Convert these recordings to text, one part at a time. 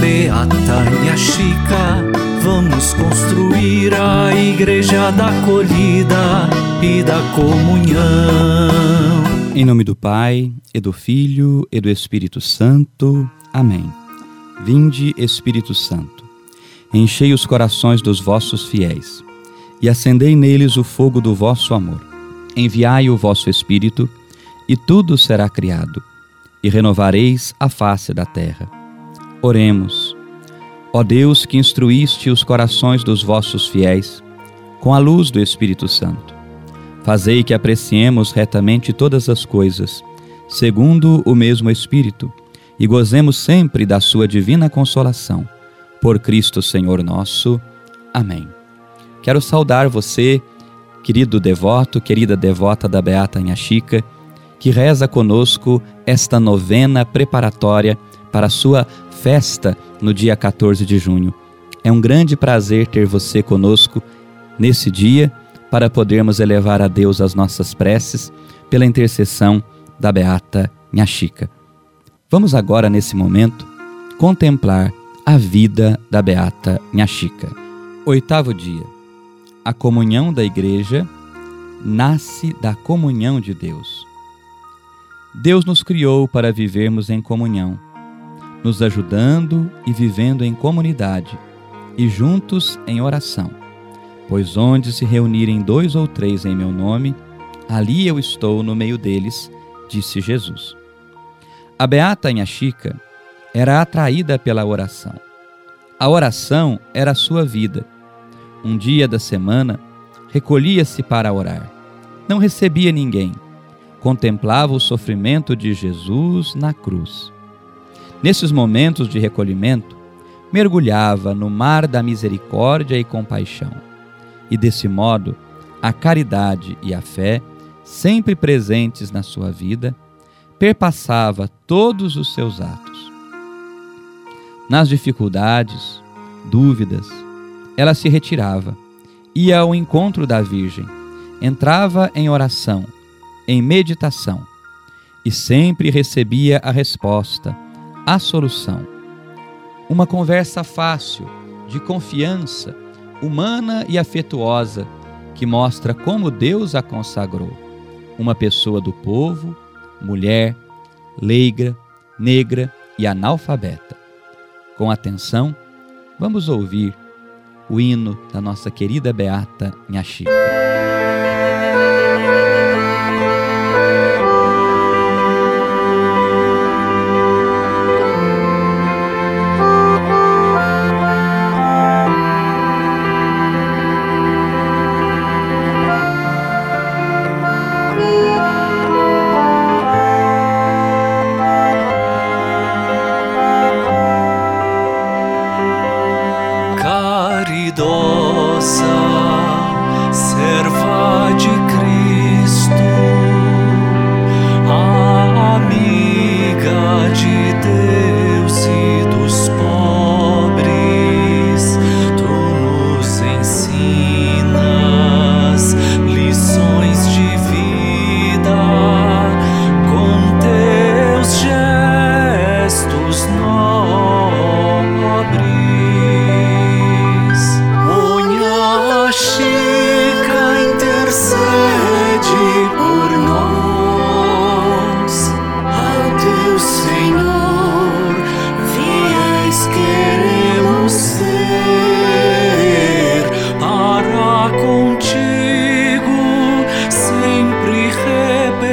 Beata Minha Chica, vamos construir a igreja da acolhida e da comunhão. Em nome do Pai, e do Filho, e do Espírito Santo. Amém. Vinde, Espírito Santo, enchei os corações dos vossos fiéis e acendei neles o fogo do vosso amor. Enviai o vosso Espírito, e tudo será criado, e renovareis a face da terra. Oremos. Ó Deus, que instruíste os corações dos vossos fiéis com a luz do Espírito Santo, fazei que apreciemos retamente todas as coisas, segundo o mesmo Espírito, e gozemos sempre da sua divina consolação. Por Cristo Senhor nosso. Amém. Quero saudar você, querido devoto, querida devota da Beata Inha Chica, que reza conosco esta novena preparatória para a sua festa no dia 14 de junho. É um grande prazer ter você conosco nesse dia para podermos elevar a Deus as nossas preces pela intercessão da Beata Nhaxica. Vamos agora, nesse momento, contemplar a vida da Beata Nhaxica. Oitavo dia. A comunhão da Igreja nasce da comunhão de Deus. Deus nos criou para vivermos em comunhão nos ajudando e vivendo em comunidade e juntos em oração. Pois onde se reunirem dois ou três em meu nome, ali eu estou no meio deles, disse Jesus. A beata Chica era atraída pela oração. A oração era sua vida. Um dia da semana, recolhia-se para orar. Não recebia ninguém. Contemplava o sofrimento de Jesus na cruz Nesses momentos de recolhimento, mergulhava no mar da misericórdia e compaixão. E desse modo, a caridade e a fé, sempre presentes na sua vida, perpassava todos os seus atos. Nas dificuldades, dúvidas, ela se retirava, ia ao encontro da Virgem, entrava em oração, em meditação, e sempre recebia a resposta a solução. Uma conversa fácil, de confiança, humana e afetuosa, que mostra como Deus a consagrou. Uma pessoa do povo, mulher, leiga, negra e analfabeta. Com atenção, vamos ouvir o hino da nossa querida Beata Nhaxica.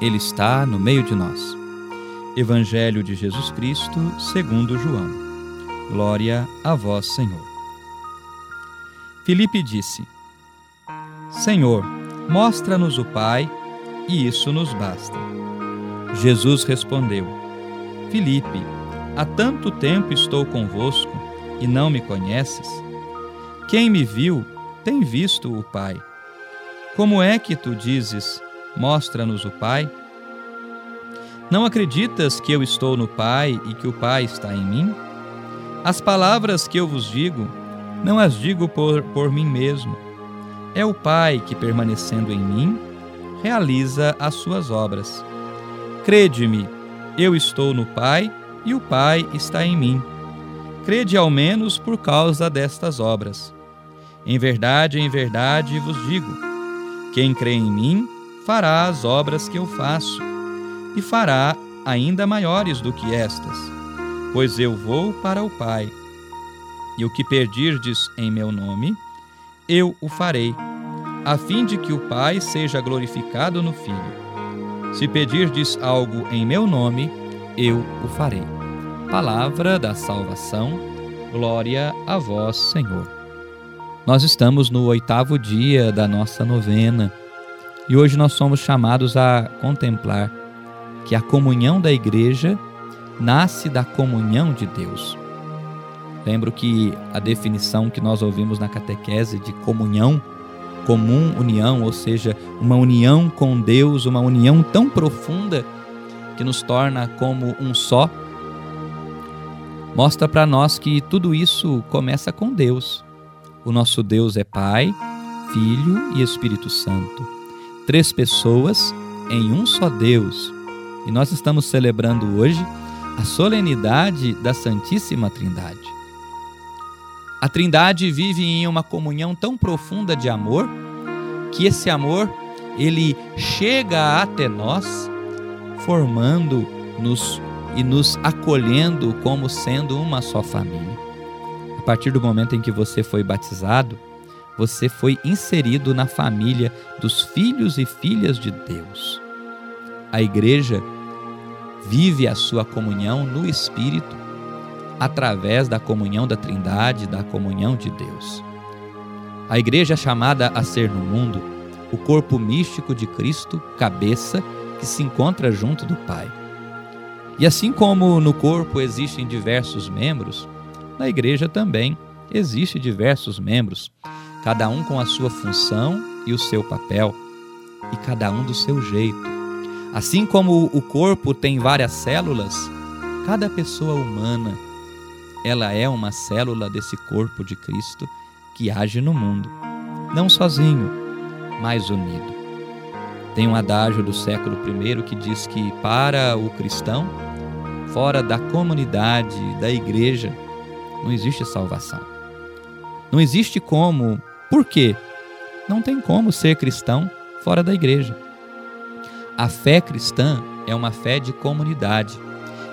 Ele está no meio de nós. Evangelho de Jesus Cristo, segundo João. Glória a vós, Senhor. Filipe disse: Senhor, mostra-nos o Pai, e isso nos basta. Jesus respondeu: Filipe, há tanto tempo estou convosco e não me conheces? Quem me viu tem visto o Pai. Como é que tu dizes, mostra-nos o Pai? Não acreditas que eu estou no Pai e que o Pai está em mim? As palavras que eu vos digo, não as digo por, por mim mesmo. É o Pai que, permanecendo em mim, realiza as suas obras. Crede-me, eu estou no Pai e o Pai está em mim. Crede ao menos por causa destas obras. Em verdade, em verdade vos digo: quem crê em mim fará as obras que eu faço, e fará ainda maiores do que estas, pois eu vou para o Pai. E o que perdirdes em meu nome, eu o farei, a fim de que o Pai seja glorificado no Filho. Se pedirdes algo em meu nome, eu o farei. Palavra da salvação, glória a vós, Senhor. Nós estamos no oitavo dia da nossa novena e hoje nós somos chamados a contemplar que a comunhão da igreja nasce da comunhão de Deus. Lembro que a definição que nós ouvimos na catequese de comunhão, comum união, ou seja, uma união com Deus, uma união tão profunda que nos torna como um só, mostra para nós que tudo isso começa com Deus. O nosso Deus é Pai, Filho e Espírito Santo. Três pessoas em um só Deus. E nós estamos celebrando hoje a solenidade da Santíssima Trindade. A Trindade vive em uma comunhão tão profunda de amor que esse amor ele chega até nós formando-nos e nos acolhendo como sendo uma só família. A partir do momento em que você foi batizado, você foi inserido na família dos filhos e filhas de Deus. A igreja vive a sua comunhão no Espírito através da comunhão da Trindade, da comunhão de Deus. A igreja é chamada a ser no mundo o corpo místico de Cristo, cabeça, que se encontra junto do Pai. E assim como no corpo existem diversos membros, na igreja também existem diversos membros, cada um com a sua função e o seu papel, e cada um do seu jeito. Assim como o corpo tem várias células, cada pessoa humana, ela é uma célula desse corpo de Cristo que age no mundo, não sozinho, mas unido. Tem um adágio do século I que diz que para o cristão, fora da comunidade, da igreja, não existe salvação. Não existe como. Por quê? Não tem como ser cristão fora da igreja. A fé cristã é uma fé de comunidade,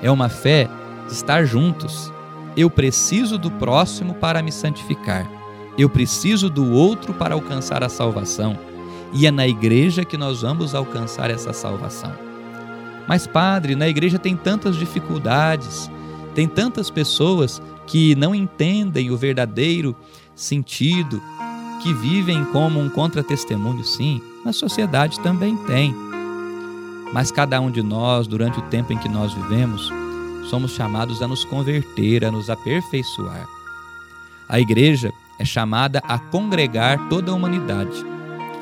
é uma fé de estar juntos. Eu preciso do próximo para me santificar. Eu preciso do outro para alcançar a salvação e é na igreja que nós vamos alcançar essa salvação. Mas, Padre, na igreja tem tantas dificuldades, tem tantas pessoas que não entendem o verdadeiro sentido, que vivem como um contratestemunho, sim, na sociedade também tem. Mas cada um de nós, durante o tempo em que nós vivemos, somos chamados a nos converter, a nos aperfeiçoar. A igreja é chamada a congregar toda a humanidade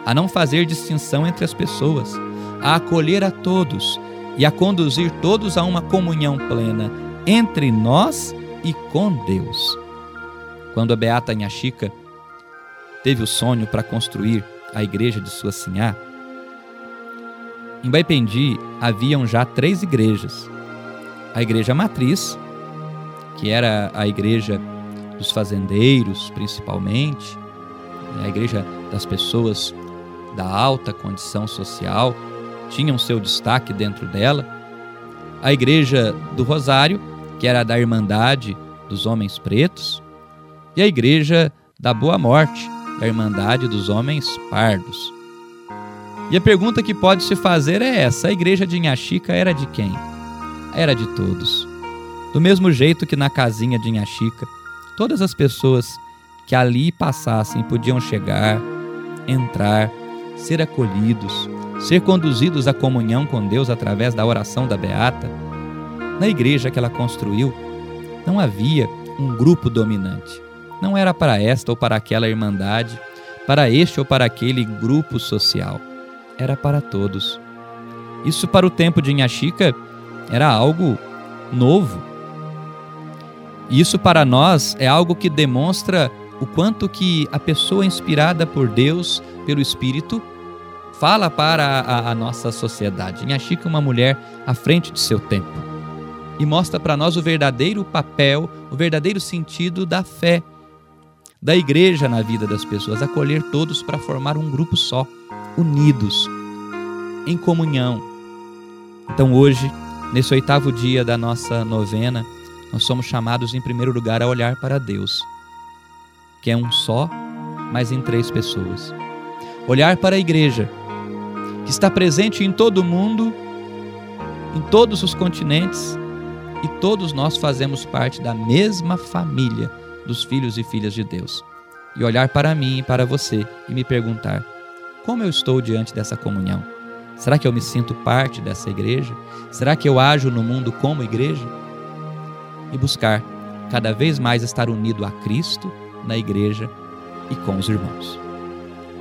a não fazer distinção entre as pessoas, a acolher a todos e a conduzir todos a uma comunhão plena entre nós e com Deus. Quando a beata Inhaxica teve o sonho para construir a igreja de sua sinhá, em Baipendi haviam já três igrejas. A igreja matriz, que era a igreja dos fazendeiros, principalmente, a igreja das pessoas da alta condição social tinham seu destaque dentro dela. A Igreja do Rosário, que era da Irmandade dos Homens Pretos, e a Igreja da Boa Morte, da Irmandade dos Homens Pardos. E a pergunta que pode se fazer é essa: a igreja de Inhaxica era de quem? Era de todos. Do mesmo jeito que na casinha de Inhaxica, todas as pessoas que ali passassem podiam chegar, entrar, ser acolhidos, ser conduzidos à comunhão com Deus através da oração da Beata. Na igreja que ela construiu, não havia um grupo dominante. Não era para esta ou para aquela irmandade, para este ou para aquele grupo social. Era para todos. Isso para o tempo de Inhaxica era algo novo. Isso para nós é algo que demonstra o quanto que a pessoa inspirada por Deus, pelo Espírito, fala para a, a nossa sociedade. Inhaxica é uma mulher à frente de seu tempo e mostra para nós o verdadeiro papel, o verdadeiro sentido da fé, da igreja na vida das pessoas, acolher todos para formar um grupo só, unidos, em comunhão. Então hoje, nesse oitavo dia da nossa novena, nós somos chamados em primeiro lugar a olhar para Deus, que é um só, mas em três pessoas. Olhar para a igreja, que está presente em todo o mundo, em todos os continentes, e todos nós fazemos parte da mesma família dos filhos e filhas de Deus. E olhar para mim e para você e me perguntar: como eu estou diante dessa comunhão? Será que eu me sinto parte dessa igreja? Será que eu ajo no mundo como igreja? E buscar cada vez mais estar unido a Cristo, na igreja e com os irmãos.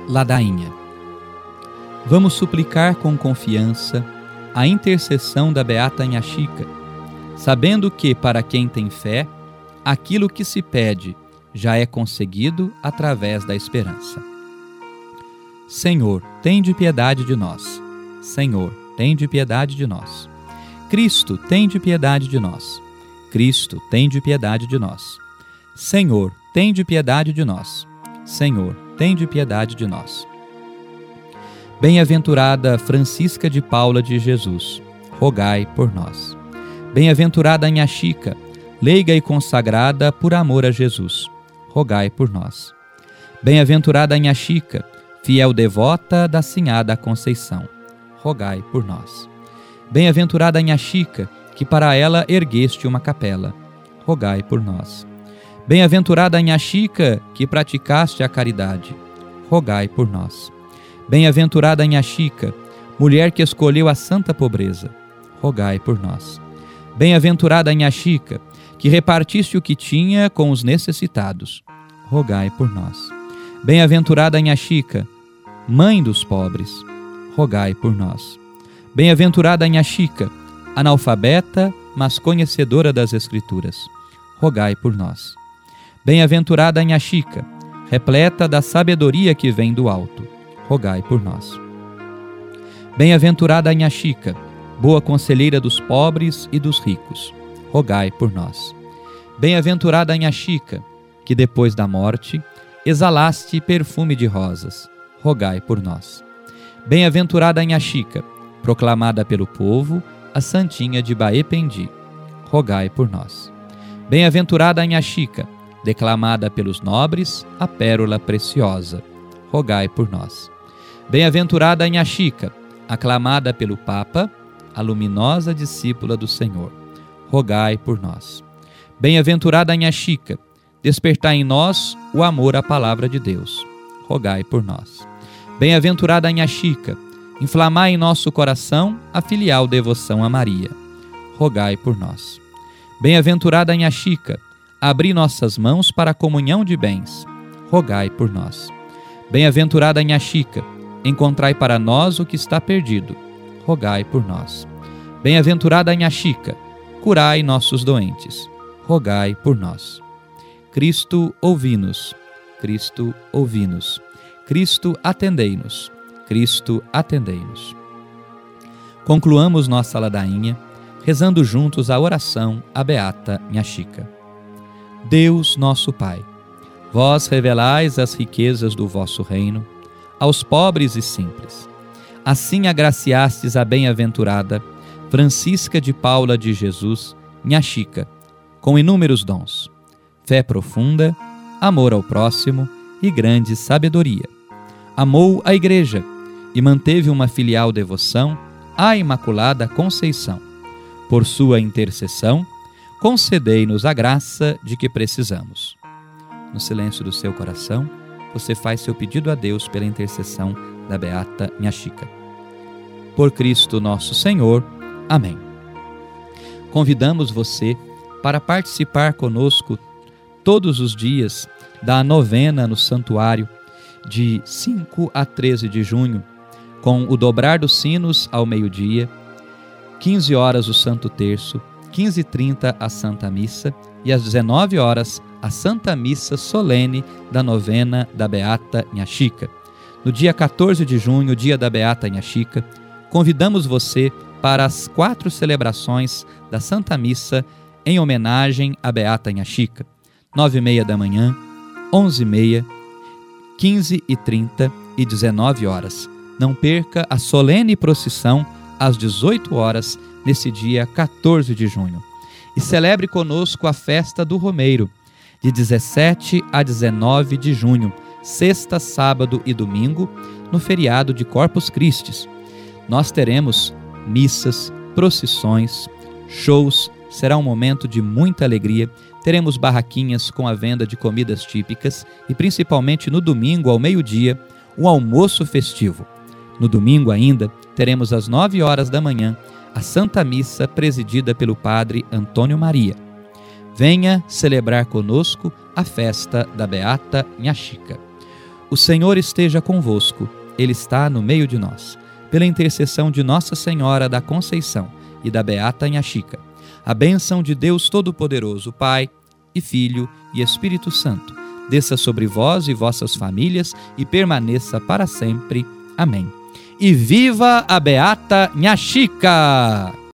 Ladainha Vamos suplicar com confiança a intercessão da Beata Inhaxica, sabendo que, para quem tem fé, aquilo que se pede já é conseguido através da esperança. Senhor, tem de piedade de nós. Senhor, tem de piedade de nós. Cristo, tem de piedade de nós. Cristo, tem de piedade de nós. Senhor, tem de piedade de nós. Senhor, tem de piedade de nós. Bem-aventurada Francisca de Paula de Jesus, rogai por nós. Bem-aventurada Nha Chica, leiga e consagrada por amor a Jesus, rogai por nós. Bem-aventurada Nha Chica, fiel devota da Sinhada Conceição, rogai por nós. Bem-aventurada Nha Chica, que para ela ergueste uma capela, rogai por nós. Bem-aventurada Nha Chica, que praticaste a caridade, rogai por nós. Bem-aventurada Chica, mulher que escolheu a santa pobreza, rogai por nós. Bem-aventurada Chica, que repartiste o que tinha com os necessitados, rogai por nós. Bem-aventurada Chica, mãe dos pobres, rogai por nós. Bem-aventurada Chica, analfabeta, mas conhecedora das Escrituras, rogai por nós. Bem-aventurada Chica, repleta da sabedoria que vem do alto, rogai por nós. Bem-aventurada Nha Chica, boa conselheira dos pobres e dos ricos, rogai por nós. Bem-aventurada Nha Chica, que depois da morte exalaste perfume de rosas, rogai por nós. Bem-aventurada Nha Chica, proclamada pelo povo, a Santinha de Baependi, rogai por nós. Bem-aventurada Nha Chica, declamada pelos nobres, a pérola preciosa, rogai por nós. Bem-aventurada a Chica, aclamada pelo Papa, a luminosa discípula do Senhor, rogai por nós. Bem-aventurada a Chica, despertai em nós o amor à palavra de Deus, rogai por nós. Bem-aventurada a Chica, inflamai em nosso coração a filial devoção a Maria, rogai por nós. Bem-aventurada a Chica, abri nossas mãos para a comunhão de bens, rogai por nós. Bem-aventurada a Chica, encontrai para nós o que está perdido, rogai por nós. Bem-aventurada Nha Chica, curai nossos doentes, rogai por nós. Cristo, ouvi-nos. Cristo, ouvi-nos. Cristo, atendei-nos. Cristo, atendei-nos. Concluamos nossa ladainha rezando juntos a oração à Beata Nha Chica. Deus, nosso Pai, vós revelais as riquezas do vosso reino aos pobres e simples. Assim agraciastes a bem-aventurada Francisca de Paula de Jesus, minha Chica, com inúmeros dons, fé profunda, amor ao próximo e grande sabedoria. Amou a Igreja e manteve uma filial devoção à Imaculada Conceição. Por sua intercessão, concedei-nos a graça de que precisamos. No silêncio do seu coração, você faz seu pedido a Deus pela intercessão da Beata Minha Chica. Por Cristo nosso Senhor. Amém. Convidamos você para participar conosco todos os dias da novena no santuário, de 5 a 13 de junho, com o dobrar dos sinos ao meio-dia, 15 horas o Santo Terço, 15h30 a Santa Missa e às 19 horas a Santa Missa solene da novena da Beata Chica. No dia 14 de junho, dia da Beata Chica, convidamos você para as quatro celebrações da Santa Missa em homenagem à Beata Chica. 9 e meia da manhã, 11 e meia, 15 e 30 e 19 horas. Não perca a solene procissão às 18 horas nesse dia 14 de junho. E celebre conosco a festa do Romeiro, de 17 a 19 de junho, sexta, sábado e domingo, no feriado de Corpus Christi. Nós teremos missas, procissões, shows, será um momento de muita alegria. Teremos barraquinhas com a venda de comidas típicas e, principalmente no domingo, ao meio-dia, um almoço festivo. No domingo ainda, teremos às nove horas da manhã a Santa Missa presidida pelo Padre Antônio Maria. Venha celebrar conosco a festa da Beata Chica. O Senhor esteja convosco, Ele está no meio de nós. Pela intercessão de Nossa Senhora da Conceição e da Beata Chica, a bênção de Deus Todo-Poderoso, Pai e Filho e Espírito Santo, desça sobre vós e vossas famílias e permaneça para sempre. Amém e viva a Beata Nha Chica!